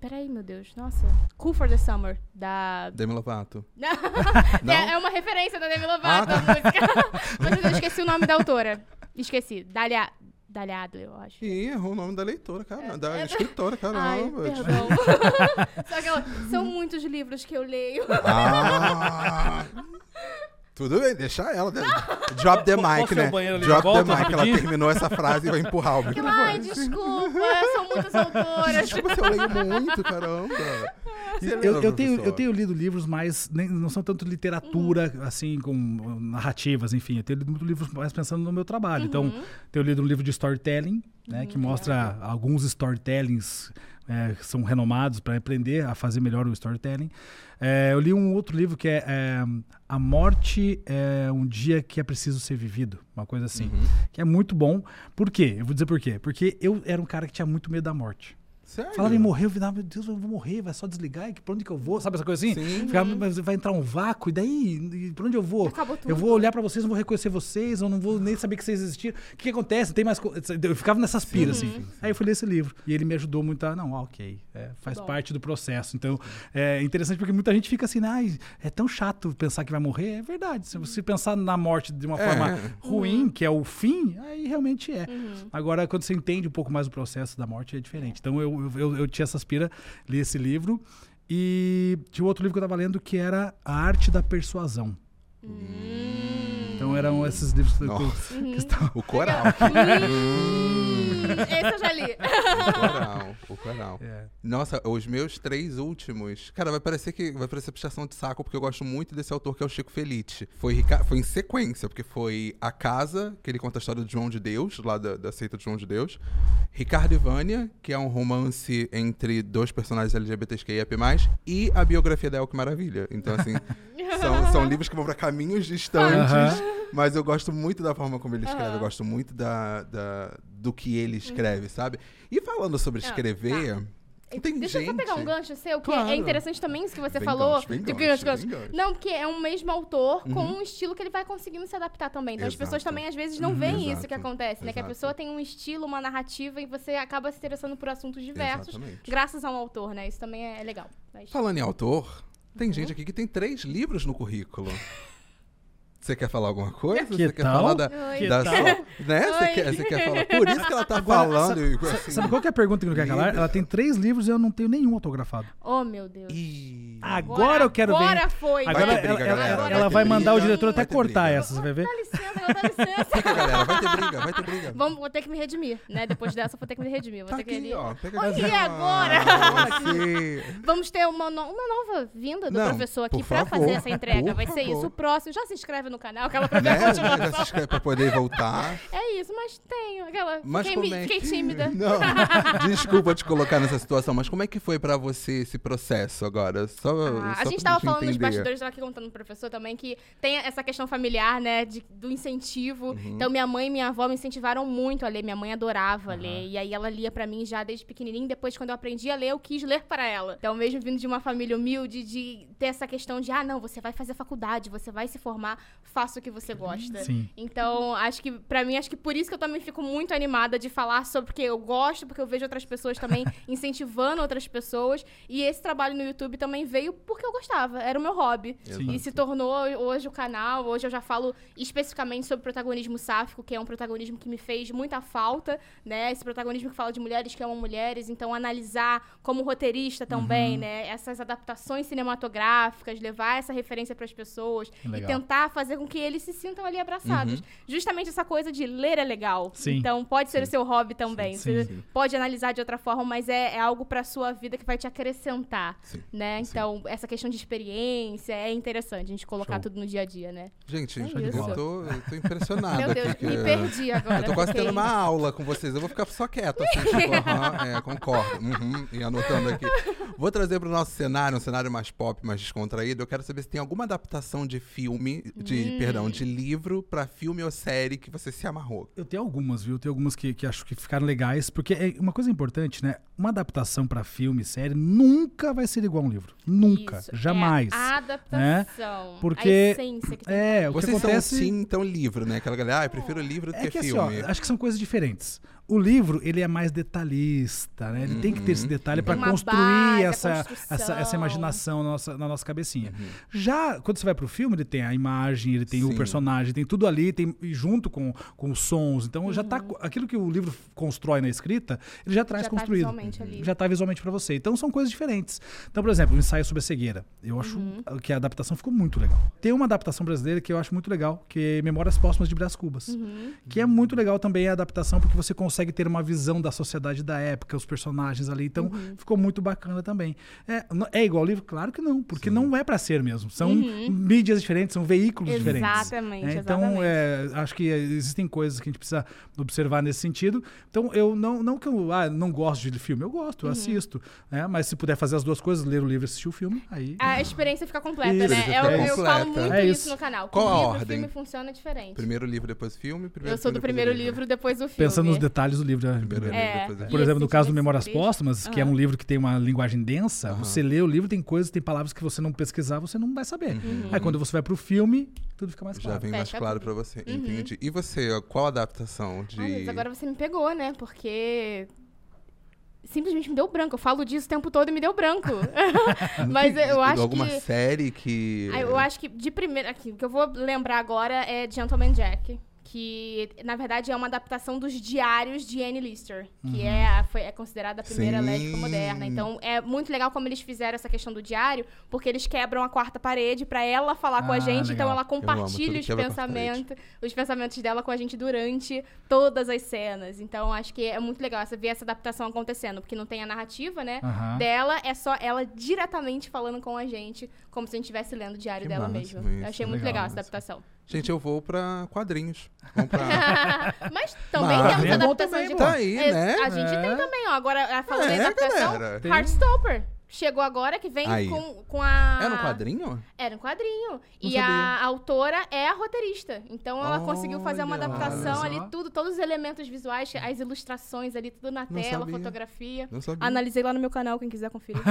Peraí, meu Deus. Nossa. Cool for the Summer, da... Demi Lovato. Não? É, é, uma referência da Demi Lovato, ah, a música. Mas eu esqueci o nome da autora. Esqueci. Dalia... Adler, eu acho. Ih, errou o nome da leitora, cara. É, da é... escritora, caramba. Ai, perdão. Só que ela, são muitos livros que eu leio. Ah... Tudo bem, deixa ela. Drop the mic, né? Drop the mic. Ela terminou essa frase e vai empurrar o microfone. Ai, desculpa, são muitas autoras. Desculpa se eu leio muito, caramba. Eu, eu, tenho, eu tenho lido livros mais. Nem, não são tanto literatura, uhum. assim, com narrativas, enfim. Eu tenho lido muito livros mais pensando no meu trabalho. Então, uhum. Então, tenho lido um livro de storytelling, né, uhum. que mostra alguns storytellings é, que são renomados para aprender a fazer melhor o storytelling. É, eu li um outro livro que é, é, A Morte é um Dia que é Preciso Ser Vivido, uma coisa assim, uhum. que é muito bom. Por quê? Eu vou dizer por quê. Porque eu era um cara que tinha muito medo da morte. Sério? Falava em morrer, eu falava, meu Deus, eu vou morrer, vai só desligar, e pra onde que eu vou? Sabe essa coisa assim? Sim. Ficava, vai entrar um vácuo, e daí, pra onde eu vou? Eu vou olhar pra vocês, não vou reconhecer vocês, eu não vou nem saber que vocês existiram. O que, que acontece? Tem mais Eu ficava nessas piras, sim, assim. Sim, Aí eu fui ler esse livro, e ele me ajudou muito a, não, ok, é, faz Bom. parte do processo. Então, é interessante porque muita gente fica assim, ah, é tão chato pensar que vai morrer. É verdade, se você pensar na morte de uma é. forma ruim, uhum. que é o fim, aí realmente é. Uhum. Agora, quando você entende um pouco mais o processo da morte, é diferente. Então, eu, eu, eu tinha essas Aspira, li esse livro. E tinha outro livro que eu estava lendo que era A Arte da Persuasão. Hum. Então eram esses livros que, que estavam... O coral. esse eu já li. O coral, o coral. É. Nossa, os meus três últimos. Cara, vai parecer que vai parecer puxação de saco, porque eu gosto muito desse autor que é o Chico Felite. Foi, foi em sequência, porque foi A Casa, que ele conta a história de João de Deus, lá da, da seita de João de Deus. Ricardo e Vânia, que é um romance entre dois personagens LGBTQIAP+, e a biografia da Elke Maravilha. Então, assim, são, são livros que vão para caminhos distantes. Mas eu gosto muito da forma como ele escreve, eu gosto muito da, da, do que ele escreve, uhum. sabe? E falando sobre escrever. tá. Tem Deixa gente... eu só pegar um gancho seu, que é claro. é interessante também isso que você falou. Gancho, de gancho, gancho. Não, porque é um mesmo autor uhum. com um estilo que ele vai conseguindo se adaptar também. Então Exato. as pessoas também às vezes não veem isso que acontece, né? Que a pessoa tem um estilo, uma narrativa e você acaba se interessando por assuntos diversos Exatamente. graças a um autor, né? Isso também é legal. Mas... Falando em autor, tem uhum. gente aqui que tem três livros no currículo. Você quer falar alguma coisa? Que você tal? quer falar da. Oi. da sua, né? Você quer, você quer falar. Por isso que ela tá Agora, falando. Sabe, assim, sabe qual é a pergunta que não quer calar? Ela tem três livros e eu não tenho nenhum autografado. Oh, meu Deus. E... Agora, agora eu quero agora ver. Agora foi. Agora vai ela, briga, ela, ela, ela vai, mandar o diretor até cortar briga. essa, você vai ver? Dá licença, dá licença. Fica, galera, vai ter briga, vai ter briga. Vamos, vou ter que me redimir, né? Depois dessa, vou ter que me redimir. Vou tá ter aqui, que... ó. Pega Olha agora. Vamos ter uma, no, uma nova vinda do não, professor aqui pra favor, fazer essa entrega. Vai ser isso. O próximo. Já se inscreve no canal, aquela né? Já se inscreve pra poder voltar. É isso, mas tenho aquela. Mas fiquei, como é fiquei que... tímida. Não, desculpa te colocar nessa situação, mas como é que foi pra você esse processo agora? Só, ah, só a gente tava falando entender. nos bastidores, tava aqui contando pro professor também, que tem essa questão familiar, né, de, do incentivo. Uhum. Então, minha mãe e minha avó me incentivaram muito a ler. Minha mãe adorava uhum. ler. E aí, ela lia pra mim já desde pequenininho. Depois, quando eu aprendi a ler, eu quis ler para ela. Então, mesmo vindo de uma família humilde, de ter essa questão de, ah, não, você vai fazer faculdade, você vai se formar, faça o que você gosta. Sim. Então, acho que, pra mim, acho que por isso que eu também fico muito animada de falar sobre, porque eu gosto, porque eu vejo outras pessoas também incentivando outras pessoas. E esse trabalho no YouTube também veio porque eu gostava, era o meu hobby. E se tornou hoje o canal. Hoje eu já falo especificamente sobre protagonismo sáfico, que é um protagonismo que me fez muita falta, né? Esse protagonismo que fala de mulheres que amam mulheres. Então, analisar como roteirista também, uhum. né? Essas adaptações cinematográficas, levar essa referência para as pessoas Legal. e tentar fazer com que eles se sintam ali abraçados. Uhum. Justamente essa coisa de ler é legal. Sim. Então, pode ser sim. o seu hobby também. Sim, Você sim. pode analisar de outra forma, mas é, é algo para sua vida que vai te acrescentar, né? Então, essa questão de experiência é interessante a gente colocar Show. tudo no dia a dia, né? Gente, é eu, tô, eu tô impressionado. Meu Deus, aqui, me perdi agora. Eu tô quase tendo uma aula com vocês. Eu vou ficar só quieto, assim, tipo, uhum, é, concordo. Uhum, e anotando aqui. Vou trazer para o nosso cenário, um cenário mais pop, mais descontraído. Eu quero saber se tem alguma adaptação de filme, de, hum. perdão, de livro para filme ou série que você se amarrou. Eu tenho algumas, viu? Tem algumas que, que acho que ficaram legais, porque é uma coisa importante, né? Uma adaptação para filme, série, nunca vai ser igual a um livro. Nunca. Isso, jamais. É a adaptação. Né? Porque. A essência que tem é, o Vocês que acontece... são sim, então, livro, né? Aquela galera, ah, eu prefiro livro do é que, que filme. Assim, ó, acho que são coisas diferentes. O livro, ele é mais detalhista, né? Ele uhum. tem que ter esse uhum. detalhe para construir base, essa, essa, essa, imaginação na nossa, na nossa cabecinha. Uhum. Já quando você vai pro filme, ele tem a imagem, ele tem Sim. o personagem, tem tudo ali, tem junto com, com os sons. Então uhum. já tá uhum. aquilo que o livro constrói na escrita, ele já traz já tá construído. Tá visualmente ali. Já tá visualmente para você. Então são coisas diferentes. Então, por exemplo, o ensaio sobre a cegueira. Eu acho uhum. que a adaptação ficou muito legal. Tem uma adaptação brasileira que eu acho muito legal, que é Memórias Póstumas de Brás Cubas. Que é muito legal também a adaptação, porque você consegue ter uma visão da sociedade da época, os personagens ali. Então, uhum. ficou muito bacana também. É, é igual ao livro? Claro que não, porque Sim. não é para ser mesmo. São uhum. mídias diferentes, são veículos exatamente, diferentes. É, então, é, acho que existem coisas que a gente precisa observar nesse sentido. Então, eu não, não que eu ah, não gosto de filme, eu gosto, eu uhum. assisto. Né? Mas se puder fazer as duas coisas, ler o livro e assistir o filme, aí. A experiência fica completa, isso. né? Eu, eu, falo muito é isso. isso. no canal. Qual a livro, ordem? filme funciona diferente. Primeiro livro, depois filme? Primeiro eu sou do primeiro livro, livro, depois o filme. Pensando nos detalhes do livro. Né? Primeiro é. Por exemplo, no caso do Memórias Póstumas, uhum. que é um livro que tem uma linguagem densa, uhum. você lê o livro, tem coisas, tem palavras que você não pesquisar, você não vai saber. Uhum. Aí quando você vai pro filme, tudo fica mais claro. Já vem mais claro para você. Uhum. Entendi. E você, qual adaptação de. Ai, mas agora você me pegou, né? Porque simplesmente me deu branco. Eu falo disso o tempo todo e me deu branco. Mas eu acho alguma que... alguma série que... Eu acho que, de primeira... Aqui, o que eu vou lembrar agora é Gentleman Jack. Que na verdade é uma adaptação dos diários de Anne Lister, que uhum. é, foi, é considerada a primeira Sim. lésbica moderna. Então é muito legal como eles fizeram essa questão do diário, porque eles quebram a quarta parede para ela falar ah, com a ah, gente, então legal. então ela compartilha os pensamentos, os pensamentos dela com a gente durante todas as cenas. Então acho que é muito legal essa, ver essa adaptação acontecendo, porque não tem a narrativa, né, uhum. dela, é só ela diretamente falando com a gente, como se a gente estivesse lendo o diário que dela mesmo. Eu achei muito legal, legal essa adaptação. Gente, eu vou pra quadrinhos. Pra... Mas também Mas, temos adaptação de... Tá aí, né? A gente é. tem também, ó. Agora, falando é, em adaptação, galera. Heartstopper chegou agora, que vem com, com a. É no quadrinho? Era no quadrinho. Não e sabia. a autora é a roteirista. Então ela conseguiu fazer uma adaptação ali, tudo, todos os elementos visuais, as ilustrações ali, tudo na não tela, sabia. fotografia. Não sabia. Analisei lá no meu canal, quem quiser conferir.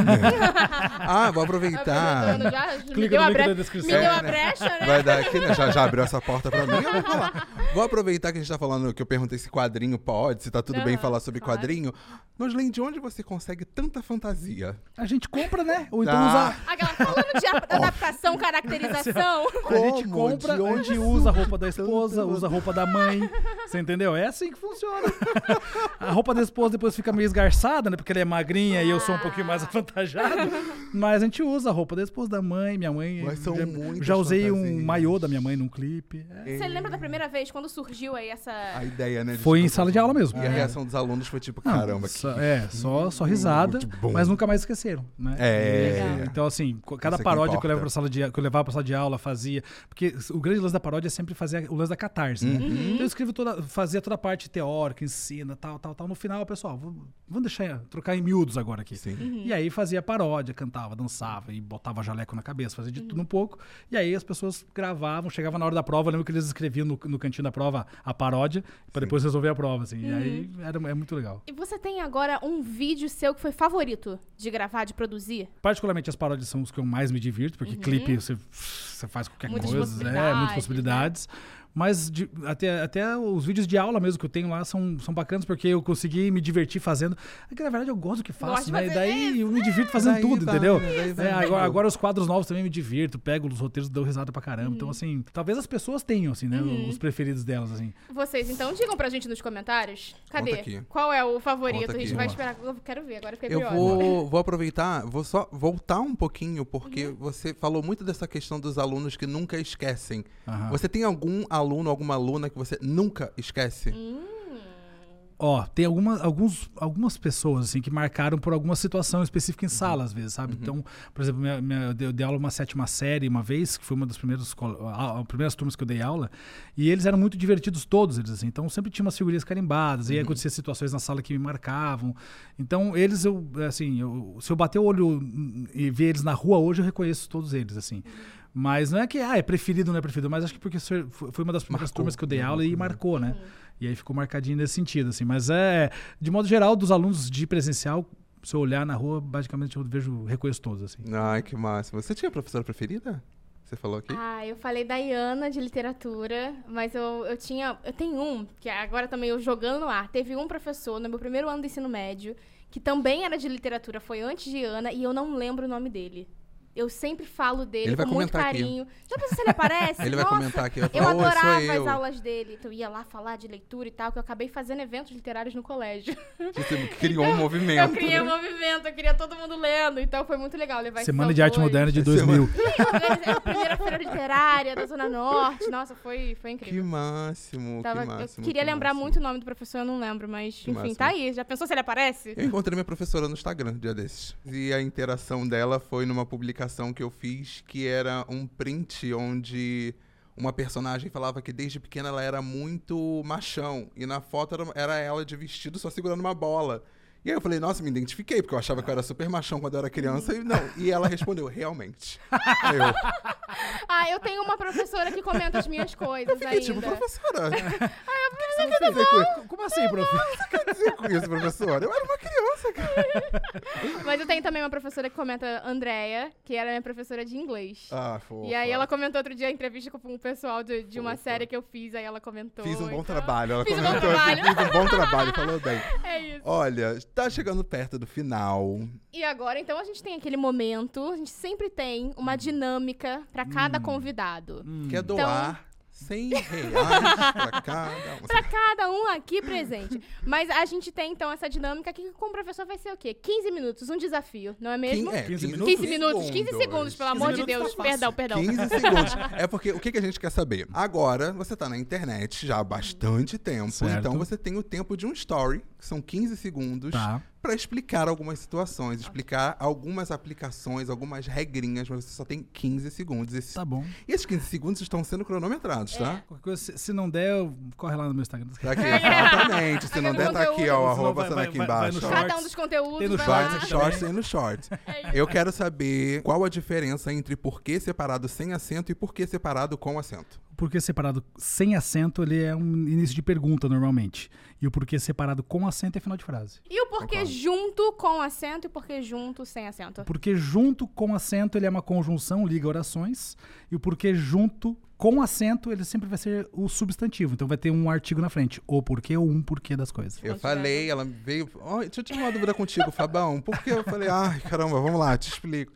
ah, vou aproveitar. Já, me, deu a, bre... me deu a brecha, né? Vai dar aqui, né? Já, já abriu essa porta pra mim, eu vou falar. Vou aproveitar que a gente tá falando, que eu perguntei se quadrinho pode, se tá tudo uhum, bem falar sobre claro. quadrinho. Noslen, de onde você consegue tanta fantasia? A gente compra, né? Ou então ah. usa. Aquela falando de adaptação, caracterização. a gente compra, a gente usa a roupa da esposa, usa a roupa da mãe. Você entendeu? É assim que funciona. A roupa da esposa depois fica meio esgarçada, né? Porque ela é magrinha ah. e eu sou um pouquinho mais avantajado. Mas a gente usa a roupa da esposa da mãe, minha mãe. Mas são já, já usei um maiô da minha mãe num clipe. É. Você lembra da primeira vez, quando surgiu aí essa. A ideia, né? Foi em sala de aula mesmo. E a reação dos alunos foi tipo, caramba, Não, só, É, só, só risada, mas nunca mais esqueceram, né? É. Então, assim, cada Essa paródia que, que eu, levo pra sala de, que eu levava pra sala de aula, fazia. Porque o grande lance da paródia é sempre fazer o lance da catarse, né? Uhum. Então eu escrevo toda. Fazia toda a parte teórica, ensina, tal, tal, tal. No final, pessoal, vamos deixar trocar em miúdos agora aqui. Uhum. E aí fazia paródia, cantava, dançava e botava jaleco na cabeça, fazia de uhum. tudo um pouco. E aí as pessoas gravavam, chegava na hora da prova, eu lembro que eles escreviam no, no cantinho da prova a paródia, para depois resolver a prova, assim. E aí uhum. era, é muito legal. E você tem agora um vídeo seu que foi favorito de gravar, de produzir? Particularmente as paródias são os que eu mais me divirto, porque uhum. clipe você, você faz qualquer muitas coisa, é, muitas possibilidades. Né? Mas de, até, até os vídeos de aula mesmo que eu tenho lá são, são bacanas, porque eu consegui me divertir fazendo. É que na verdade eu gosto do que faço, né? E daí eu me divirto fazendo daí tudo, entendeu? É, agora, agora os quadros novos também me divirto, pego os roteiros e dou risada pra caramba. Então, uhum. Então, assim, talvez as pessoas tenham, assim, né? Uhum. Os preferidos delas, assim. Vocês, então, digam pra gente nos comentários. Cadê? Qual é o favorito? A gente vai esperar. Eu quero ver, agora fiquei Eu vou, vou aproveitar, vou só voltar um pouquinho, porque uhum. você falou muito dessa questão dos alunos que nunca esquecem. Você tem algum aluno, alguma aluna que você nunca esquece? Hum. Ó, tem alguma, alguns, algumas pessoas assim que marcaram por alguma situação específica em sala, às vezes, sabe? Uhum. Então, por exemplo, minha, minha, eu dei aula uma sétima série uma vez, que foi uma das primeiras, a, a, primeiras turmas que eu dei aula, e eles eram muito divertidos todos, eles assim. Então, sempre tinha umas figurinhas carimbadas, uhum. e acontecia situações na sala que me marcavam. Então, eles, eu, assim, eu, se eu bater o olho e ver eles na rua hoje, eu reconheço todos eles, assim. Mas não é que ah, é preferido ou não é preferido, mas acho que porque foi uma das primeiras marcou. turmas que eu dei aula e marcou, né? E aí ficou marcadinho nesse sentido, assim. Mas é, de modo geral, dos alunos de presencial, se eu olhar na rua, basicamente eu vejo, reconheço todos, assim. Ai, que massa. Você tinha professora preferida? Você falou aqui? Ah, eu falei da Iana de literatura, mas eu, eu tinha. Eu tenho um, que agora também eu jogando no ar. Teve um professor no meu primeiro ano do ensino médio, que também era de literatura, foi antes de Ana, e eu não lembro o nome dele. Eu sempre falo dele com muito carinho. Aqui. Já pensou se ele aparece? ele Nossa, vai comentar aqui. Eu, eu adorava eu. as aulas dele. Então, eu ia lá falar de leitura e tal, que eu acabei fazendo eventos literários no colégio. Você criou então, um movimento. Eu criei né? um movimento, eu queria todo mundo lendo. Então foi muito legal levar Semana de Arte Moderna de 2000. a primeira feira literária da Zona Norte. Nossa, foi, foi incrível. Que máximo, Tava, que máximo. Eu queria lembrar máximo. muito o nome do professor, eu não lembro, mas que enfim, máximo. tá aí. Já pensou se ele aparece? Eu encontrei minha professora no Instagram, dia desses. E a interação dela foi numa publicação que eu fiz que era um print onde uma personagem falava que desde pequena ela era muito machão. E na foto era, era ela de vestido só segurando uma bola. E aí eu falei, nossa, me identifiquei, porque eu achava que eu era super machão quando eu era criança. E não. E ela respondeu, realmente. eu. Ah, eu tenho uma professora que comenta as minhas coisas eu fiquei, tipo, ainda. tipo, professora. ah, eu com... Como assim, prof? O que quer dizer com isso, professora? Eu era uma criança, cara. Mas eu tenho também uma professora que comenta, Andréia, que era minha professora de inglês. Ah, fofa. E aí ela comentou outro dia a entrevista com um pessoal de, de uma série que eu fiz, aí ela comentou. Fiz um bom então... trabalho. Ela Fiz comentou um bom trabalho. Fiz um bom trabalho, falou bem. É isso. Olha, tá chegando perto do final. E agora, então, a gente tem aquele momento, a gente sempre tem uma dinâmica para cada hum. convidado. Hum. Quer doar. Então, 100 reais pra cada um. pra cada um aqui presente. Mas a gente tem, então, essa dinâmica que com o professor vai ser o quê? 15 minutos, um desafio, não é mesmo? é, 15 minutos? 15 minutos, 15 segundos, pelo amor de Deus. tá perdão, perdão. 15 segundos. É porque o que, que a gente quer saber? Agora, você tá na internet já há bastante tempo, Certo. então você tem o tempo de um story, que são 15 segundos, Tá. Pra explicar algumas situações, explicar algumas aplicações, algumas regrinhas, mas você só tem 15 segundos. Esses- Tá bom. E esses 15 segundos estão sendo cronometrados, tá? Qualquer coisa, se, se não der, corre lá no meu Instagram. Tá aqui, exatamente. Se não der, tá aqui, ó, o arroba passando vai- aqui vai- embaixo. no ó. short. Cada um dos conteúdos Tem no Vai lá. shorts e no shorts. Eu quero saber qual a diferença entre por que separado sem acento e por que separado com acento. O porquê separado sem acento, ele é um início de pergunta, normalmente. E o porquê separado com acento é final de frase. E o porquê Concordo. junto com acento e o porquê junto sem acento? Porque junto com acento, ele é uma conjunção, liga orações. E o porquê junto com acento, ele sempre vai ser o substantivo. Então vai ter um artigo na frente. O porquê ou um porquê das coisas. Eu Onde falei, ela veio. Ó, deixa eu tirar uma dúvida contigo, Fabão. Por que eu falei, ai, caramba, vamos lá, te explico.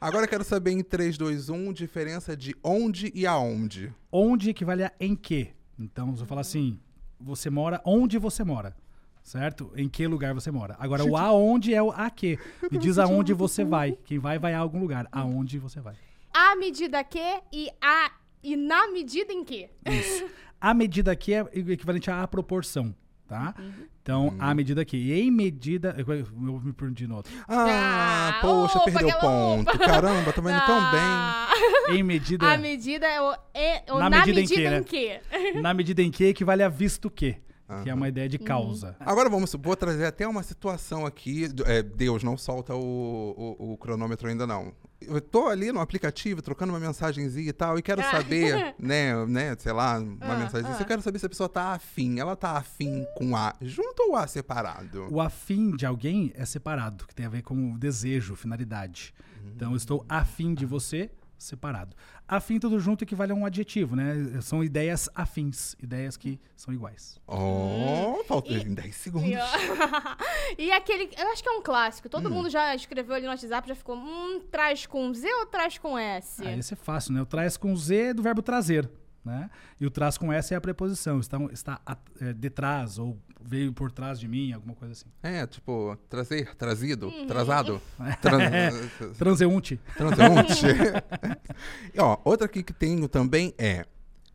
Agora eu quero saber em 3, 2, 1, diferença de onde e aonde. Onde equivale a em que. Então, se eu falar assim, você mora onde você mora. Certo? Em que lugar você mora. Agora, o aonde é o a que. Me diz aonde você vai. Quem vai, vai a algum lugar. Aonde você vai. A medida que e a e na medida em que. Isso. A medida aqui é equivalente à proporção, tá? Então, a medida aqui. E em medida. Eu eu me perdi no outro. Ah, Ah, poxa, opa, perdeu que ponto. Caramba, tô indo tão bem. Ah, Em medida. A medida é o, é, o Na na, medida em medida, que, em que. Na medida em que equivale a visto que. Que é uma ideia de Uhum. causa. Agora vamos, vou trazer até uma situação aqui. é, Deus, não solta o, o- o cronômetro ainda não. Eu tô ali no aplicativo trocando uma mensagenzinha e tal, e quero Ah. saber, né, né, sei lá, uma Ah, mensagenzinha. ah. Eu quero saber se a pessoa tá afim. Ela tá afim com A junto ou A separado? O afim de alguém é separado, que tem a ver com o desejo, finalidade. Então, eu estou afim de você, separado. Afim tudo junto equivale a um adjetivo, né? São ideias afins, ideias que são iguais. Oh, falta E- 10 segundos. E, ó, e aquele. Eu acho que é um clássico. Todo Hum. mundo já escreveu ali no WhatsApp, já ficou. Hum, traz com Z ou traz com S? Ah, esse é fácil, né? O traz com Z é do verbo trazer, né? E o traz com S é a preposição. Está, está a- é, detrás ou veio por trás de mim, alguma coisa assim. É, tipo, trazer, trazido, Uhum. trazado. Tran- Transeunte. Transeunte. E, ó, outra aqui que tenho também é.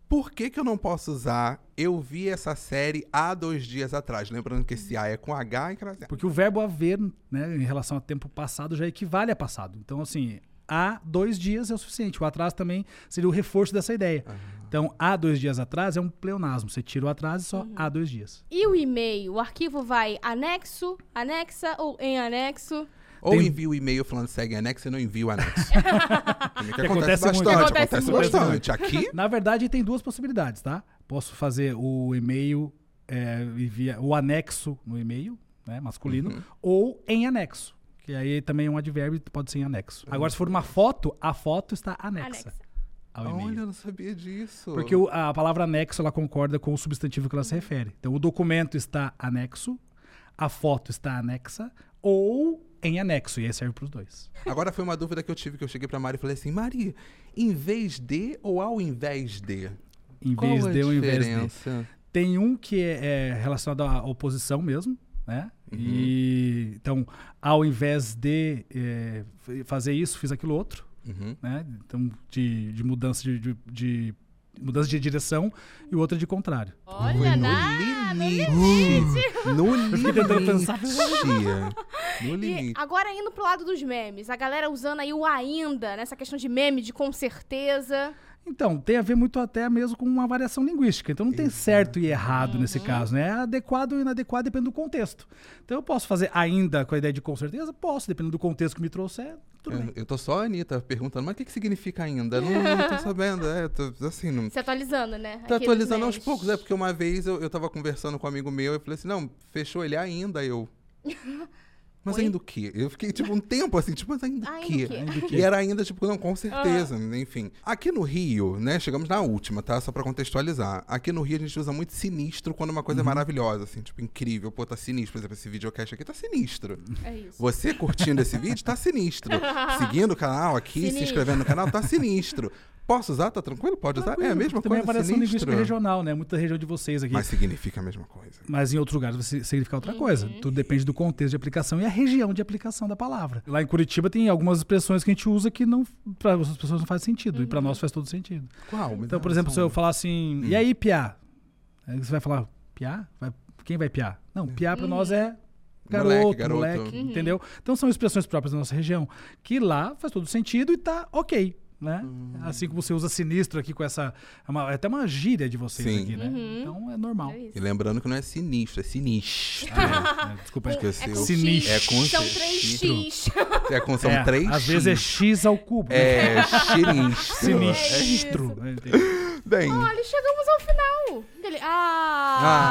Por que, que eu não posso usar eu vi essa série há dois dias atrás? Lembrando que esse A é com H e crase. Porque o verbo haver, né, em relação a tempo passado, já equivale a passado. Então, assim, há dois dias é o suficiente. O atraso também seria o reforço dessa ideia. Então, há dois dias atrás é um pleonasmo. Você tira o atraso e só há dois dias. E o e-mail? O arquivo vai anexo, anexa ou em anexo? Ou Tem- envio o e-mail falando segue anexo e não envio anexo. Também que Que acontece muito. bastante, Acontece acontece muito. bastante. Aqui, Na verdade, tem duas possibilidades, tá? Posso fazer o e-mail, é, envia, o anexo no e-mail, né, masculino, Uhum. ou em anexo. Que aí também é um advérbio, pode ser em anexo. Agora, se for uma foto, a foto está anexa, Anexa. Ao e-mail. olha, eu não sabia disso. Porque o- a palavra anexo ela concorda com o substantivo que ela se refere. Então, o documento está anexo, a foto está anexa ou em anexo. E aí serve para os dois. Agora foi uma dúvida que eu tive, que eu cheguei pra Mari e falei assim, Mari, em vez de ou ao invés de? Em Qual vez de ou em vez de. Tem um que é, é relacionado à oposição mesmo, né? E então, ao invés de é, fazer isso, fiz aquilo outro, Uhum. né? Então, de, de mudança de, de- de- mudança de direção e o outro de contrário. Olha, no nada. limite. No fiquei tentando limite. pensar. No E limite. agora indo pro lado dos memes, a galera usando aí o ainda, nessa questão de meme, de com certeza. Então, tem a ver muito até mesmo com uma variação linguística. Então, não tem certo e errado nesse caso, né? Adequado ou inadequado depende do contexto. Então, eu posso fazer ainda com a ideia de com certeza? Posso, dependendo do contexto que me trouxer, tudo bem. Eu, eu tô só a Anitta perguntando, mas o que, que significa ainda? Não, não tô sabendo. É, tô, assim, não. Se atualizando, né? Tá atualizando aos poucos, é porque uma vez eu, eu tava conversando com um amigo meu e eu falei assim: não, fechou ele ainda, eu. Mas Oi? ainda o quê? Eu fiquei tipo um tempo assim, tipo, mas ainda o quê? quê? Ainda o quê? E era ainda, tipo, não, com certeza, enfim. Aqui no Rio, né, chegamos na última, tá? Só pra contextualizar. Aqui no Rio a gente usa muito sinistro quando uma coisa é maravilhosa, assim, tipo, incrível. Pô, tá sinistro. Por exemplo, esse videocast aqui tá sinistro. É isso. Você curtindo esse vídeo tá sinistro. Seguindo o canal aqui, se Sinistro. inscrevendo no canal, tá sinistro. Posso usar? Tá tranquilo? Pode usar? É a mesma Também coisa. é variação sinistro. linguística regional, né? Muita região de vocês aqui. Mas significa a mesma coisa. Mas em outros lugares vai significar outra coisa. Tudo depende do contexto de aplicação e a região de aplicação da palavra. Lá em Curitiba tem algumas expressões que a gente usa que não para as pessoas não faz sentido e para nós faz todo sentido. Qual? Então, por exemplo, se eu falar assim, e aí, piá? Aí você vai falar, piá? Vai- quem vai piar? Não, piá para nós é garoto, Moleque, moleque, garoto. entendeu? Então são expressões próprias da nossa região que lá faz todo sentido e tá ok. Né? Assim como você usa sinistro aqui com essa. É, uma- é até uma gíria de vocês Sim. aqui, né? Então é normal. É. E lembrando que não é sinistro, é sinistro. É, desculpa, Acho que É esse com Sinistro. X. É com São sinistro. 3x. É com são É, três Às vezes é X ao cubo. né? É sinistro. Sinistro. Bem. Olha, chegamos ao final. Ele-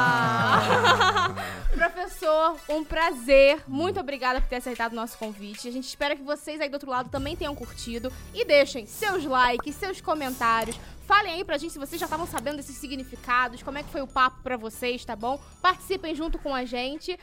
Ah! Professor, um prazer. Muito obrigada por ter aceitado o nosso convite. A gente espera que vocês aí do outro lado também tenham curtido. E deixem seus likes, seus comentários. Falem aí pra gente se vocês já estavam sabendo desses significados, como é que foi o papo pra vocês, tá bom? Participem junto com a gente.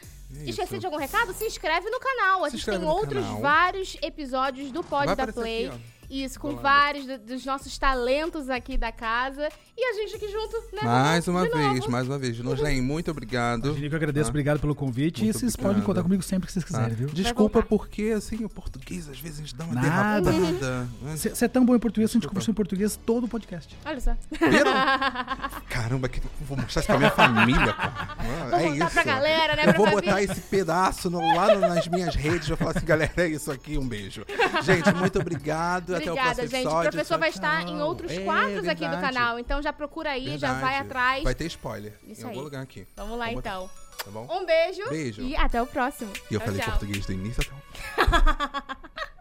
Esqueci de algum recado? Se inscreve no canal. A gente tem outros canal. vários episódios do Pod Vai da Play. aqui. Isso, com Rolando. vários do- dos nossos talentos aqui da casa. E a gente aqui junto, né? Mais uma De vez, novo. mais uma vez. Noslen, muito obrigado. Eu que agradeço, Tá? obrigado pelo convite. Muito e vocês obrigado. podem contar comigo sempre que vocês Tá? quiserem, viu? Desculpa voltar. porque, assim, o português às vezes dá uma Nada. derrapada. Você é tão bom em português, a gente conversou em português todo o podcast. Olha só. Viram? Caramba, que... vou mostrar isso pra minha família, cara. Vou é contar isso. pra galera, né? Eu pra vou família. botar esse pedaço no- lá no- nas minhas redes. Eu falar assim, galera, é isso aqui, um beijo. Gente, muito obrigado. Até o Obrigada, gente. O professor vai Tchau, estar em outros É, quadros aqui do canal. Então já procura aí, já vai atrás. Vai ter spoiler Isso em algum aí. lugar aqui. Vamos lá então. Tá bom? Um beijo. Beijo. E até o próximo. E eu Tchau, falei tchau. português do início até o